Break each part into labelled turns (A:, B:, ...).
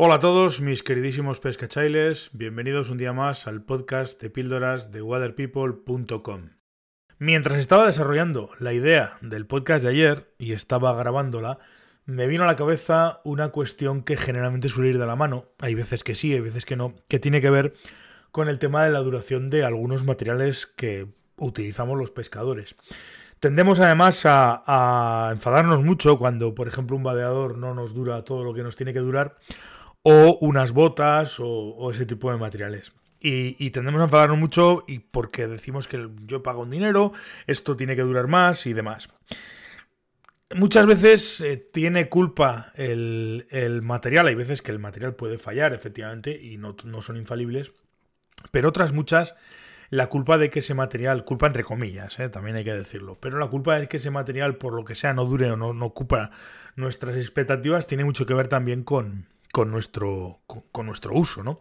A: Hola a todos mis queridísimos pescachailes, bienvenidos un día más al podcast de píldoras de waterpeople.com. Mientras estaba desarrollando la idea del podcast de ayer y estaba grabándola, me vino a la cabeza una cuestión que generalmente suele ir de la mano, hay veces que sí, hay veces que no, que tiene que ver con el tema de la duración de algunos materiales que utilizamos los pescadores. Tendemos además a, enfadarnos mucho cuando, por ejemplo, un vadeador no nos dura todo lo que nos tiene que durar o unas botas o, ese tipo de materiales. Y, tendemos a enfadarnos mucho y porque decimos que yo pago un dinero, esto tiene que durar más y demás. Muchas veces eh, tiene culpa el, material, hay veces que el material puede fallar, efectivamente, y no, son infalibles, pero otras muchas, la culpa de que ese material, culpa entre comillas, eh, también hay que decirlo, pero la culpa de que ese material, por lo que sea, no dure o no, no ocupa nuestras expectativas, tiene mucho que ver también con, con nuestro, con, nuestro uso, ¿no?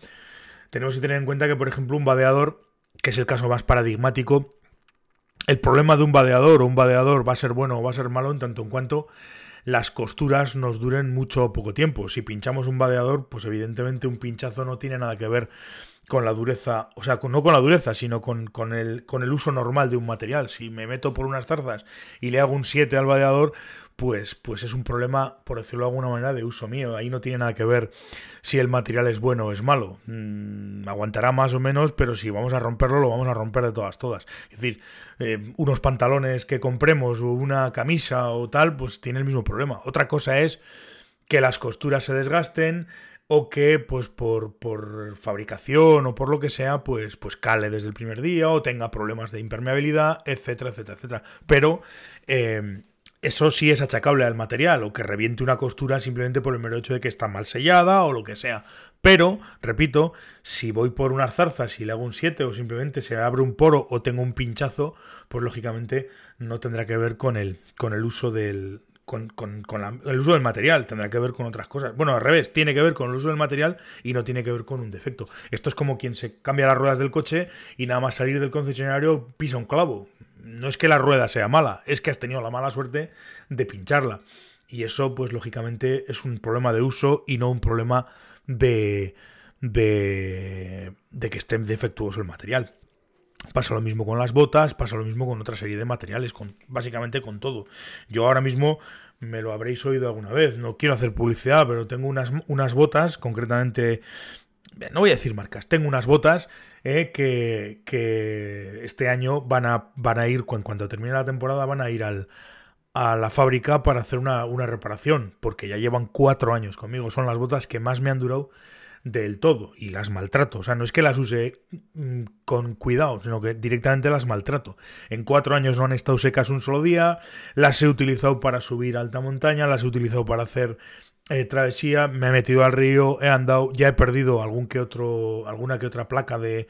A: Tenemos que tener en cuenta que, por ejemplo, un vadeador, que es el caso más paradigmático, el problema de un vadeador o un vadeador va a ser bueno o va a ser malo en tanto en cuanto las costuras nos duren mucho o poco tiempo. Si pinchamos un vadeador, pues evidentemente un pinchazo no tiene nada que ver con la dureza, o sea, no con la dureza, sino con, el, con el uso normal de un material. Si me meto por unas zarzas y le hago un 7 al vadeador, pues, pues es un problema, por decirlo de alguna manera, de uso mío. Ahí no tiene nada que ver si el material es bueno o es malo. Mm, aguantará más o menos, pero si vamos a romperlo, lo vamos a romper de todas, todas. Es decir, eh, unos pantalones que compremos o una camisa o tal, pues tiene el mismo problema. Otra cosa es que las costuras se desgasten, o que pues por, por, fabricación o por lo que sea, pues, pues cale desde el primer día o tenga problemas de impermeabilidad, etcétera, etcétera, etcétera. Pero eh, eso sí es achacable al material o que reviente una costura simplemente por el mero hecho de que está mal sellada o lo que sea. Pero, repito, si voy por unas zarzas y le hago un 7 o simplemente se abre un poro o tengo un pinchazo, pues lógicamente no tendrá que ver con el, con el uso del, con, el uso del material, tendrá que ver con otras cosas. Bueno, al revés, tiene que ver con el uso del material y no tiene que ver con un defecto. Esto es como quien se cambia las ruedas del coche y nada más salir del concesionario pisa un clavo. No es que la rueda sea mala, es que has tenido la mala suerte de pincharla. Y eso, pues lógicamente, es un problema de uso y no un problema de, de, de que esté defectuoso el material. Pasa lo mismo con las botas, pasa lo mismo con otra serie de materiales, con, básicamente con todo. Yo ahora mismo me lo habréis oído alguna vez, no quiero hacer publicidad, pero tengo unas, unas botas, concretamente, no voy a decir marcas, tengo unas botas eh, que, que, este año van a, van a ir, cuando termine la temporada, van a ir al, a la fábrica para hacer una, una reparación, porque ya llevan cuatro años conmigo, son las botas que más me han durado del todo y las maltrato. O sea, no es que las use mm, con cuidado, sino que directamente las maltrato. En cuatro años no han estado secas un solo día, las he utilizado para subir alta montaña, las he utilizado para hacer eh, travesía, me he metido al río, he andado, ya he perdido algún que otro, alguna que otra placa de,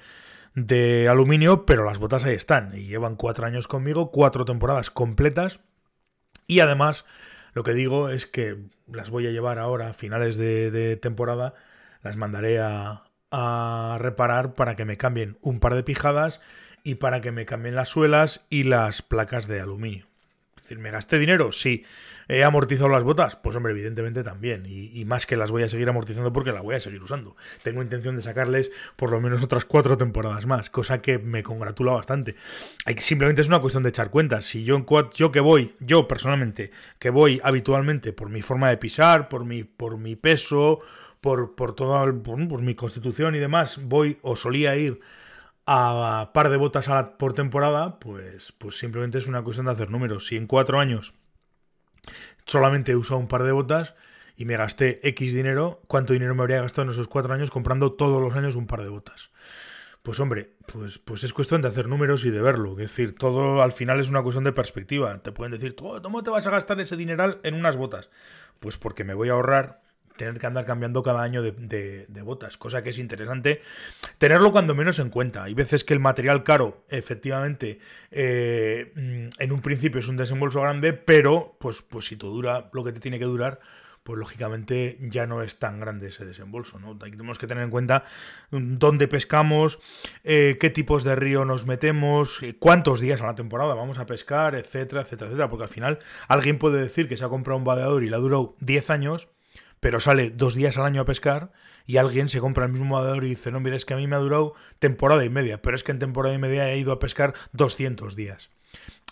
A: de aluminio, pero las botas ahí están y llevan cuatro años conmigo, cuatro temporadas completas y además lo que digo es que las voy a llevar ahora a finales de temporada las mandaré a, reparar para que me cambien un par de pijadas y para que me cambien las suelas y las placas de aluminio. Es decir, ¿me gasté dinero? Sí. ¿He amortizado las botas? Pues hombre, evidentemente también. Y, más que las voy a seguir amortizando porque las voy a seguir usando. Tengo intención de sacarles por lo menos otras cuatro temporadas más, cosa que me congratula bastante. simplemente es una cuestión de echar cuentas. Si yo, yo que voy, yo personalmente, que voy habitualmente por mi forma de pisar, por mi, por mi peso, por, por toda por, mi constitución y demás, voy o solía ir a par de botas por temporada, pues, pues simplemente es una cuestión de hacer números. Si en cuatro años solamente he usado un par de botas y me gasté X dinero, ¿cuánto dinero me habría gastado en esos cuatro años comprando todos los años un par de botas? Pues hombre, pues, pues es cuestión de hacer números y de verlo. Es decir, todo al final es una cuestión de perspectiva. Te pueden decir, ¿cómo te vas a gastar ese dineral en unas botas? Pues porque me voy a ahorrar tener que andar cambiando cada año de, botas, cosa que es interesante tenerlo cuando menos en cuenta. Hay veces que el material caro, efectivamente, eh, mm, en un principio es un desembolso grande, pero pues, pues si todo dura lo que te tiene que durar, pues lógicamente ya no es tan grande ese desembolso. ¿no? Tenemos que tener en cuenta mm, dónde pescamos, eh, qué tipos de río nos metemos, eh, cuántos días a la temporada vamos a pescar, etcétera, etcétera, etcétera. Porque al final alguien puede decir que se ha comprado un vadeador y le ha durado 10 años pero sale dos días al año a pescar y alguien se compra el mismo vadeador y dice, no, mira, es que a mí me ha durado temporada y media, pero es que en temporada y media he ido a pescar 200 días.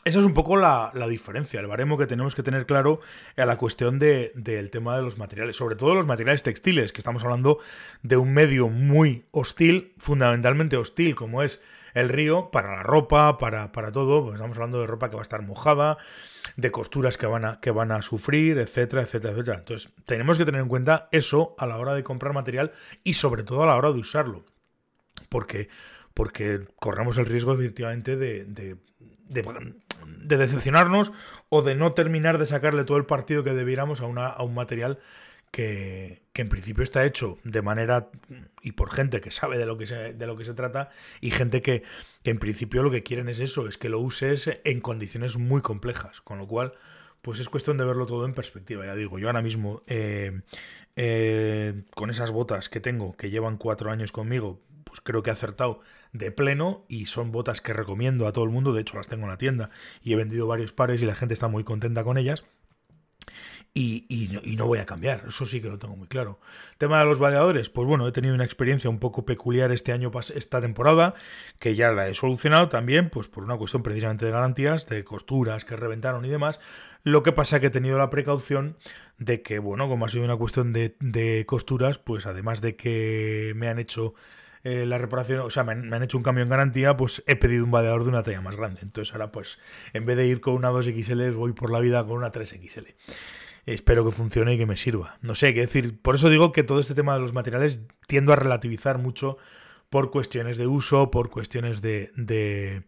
A: Esa es un poco la, diferencia, el baremo que tenemos que tener claro a la cuestión del tema de los materiales, sobre todo los materiales textiles, que estamos hablando de un medio muy hostil, fundamentalmente hostil, como es el río, para la ropa, para, para todo, pues estamos hablando de ropa que va a estar mojada, de costuras que van a, que van a sufrir, etcétera, etcétera, etcétera. Entonces, tenemos que tener en cuenta eso a la hora de comprar material y sobre todo a la hora de usarlo. Porque, porque corremos el riesgo efectivamente de, de, de, decepcionarnos o de no terminar de sacarle todo el partido que debiéramos a, una, a un material que, en principio está hecho de manera y por gente que sabe de lo que se, de lo que se trata y gente que, en principio lo que quieren es eso, es que lo uses en condiciones muy complejas, con lo cual pues es cuestión de verlo todo en perspectiva. Ya digo, yo ahora mismo eh, eh, con esas botas que tengo, que llevan cuatro años conmigo, pues creo que he acertado de pleno y son botas que recomiendo a todo el mundo, de hecho las tengo en la tienda y he vendido varios pares y la gente está muy contenta con ellas. Y, no, voy a cambiar, eso sí que lo tengo muy claro. Tema de los vadeadores, pues bueno, he tenido una experiencia un poco peculiar este año, esta temporada, que ya la he solucionado también, pues por una cuestión precisamente de garantías, de costuras que reventaron y demás. Lo que pasa que he tenido la precaución de que, bueno, como ha sido una cuestión de, costuras, pues además de que me han hecho eh, la reparación, o sea, me han, hecho un cambio en garantía, pues he pedido un vadeador de una talla más grande. Entonces ahora, pues, en vez de ir con una 2XL, voy por la vida con una 3XL espero que funcione y que me sirva. No sé qué decir. Por eso digo que todo este tema de los materiales tiendo a relativizar mucho por cuestiones de uso, por cuestiones de, de,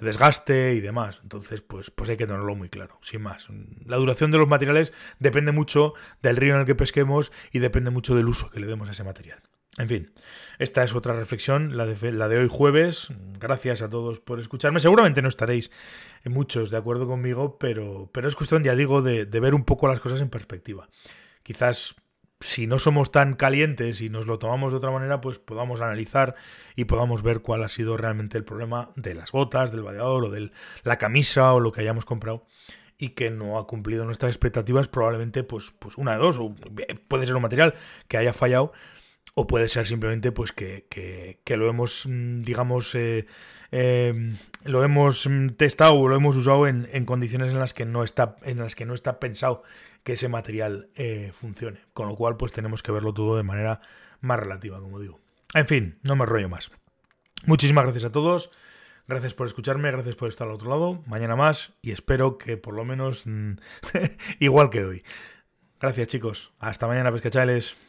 A: desgaste y demás. Entonces, pues, pues hay que tenerlo muy claro, sin más. La duración de los materiales depende mucho del río en el que pesquemos y depende mucho del uso que le demos a ese material. En fin, esta es otra reflexión, la de, la de hoy jueves. Gracias a todos por escucharme. Seguramente no estaréis muchos de acuerdo conmigo, pero, pero es cuestión, ya digo, de, ver un poco las cosas en perspectiva. Quizás si no somos tan calientes y nos lo tomamos de otra manera, pues podamos analizar y podamos ver cuál ha sido realmente el problema de las botas, del vadeador o de la camisa o lo que hayamos comprado y que no ha cumplido nuestras expectativas, probablemente pues, pues una de dos, o puede ser un material que haya fallado o puede ser simplemente pues que, lo hemos, mm, digamos, eh, em, lo hemos mm, testado o lo hemos usado en, condiciones en las que no está, en las que no está pensado que ese material eh, funcione. Con lo cual, pues tenemos que verlo todo de manera más relativa, como digo. En fin, no me rollo más. Muchísimas gracias a todos. Gracias por escucharme, gracias por estar al otro lado. Mañana más y espero que por lo menos mm, igual que hoy. Gracias chicos. Hasta mañana, pescachales.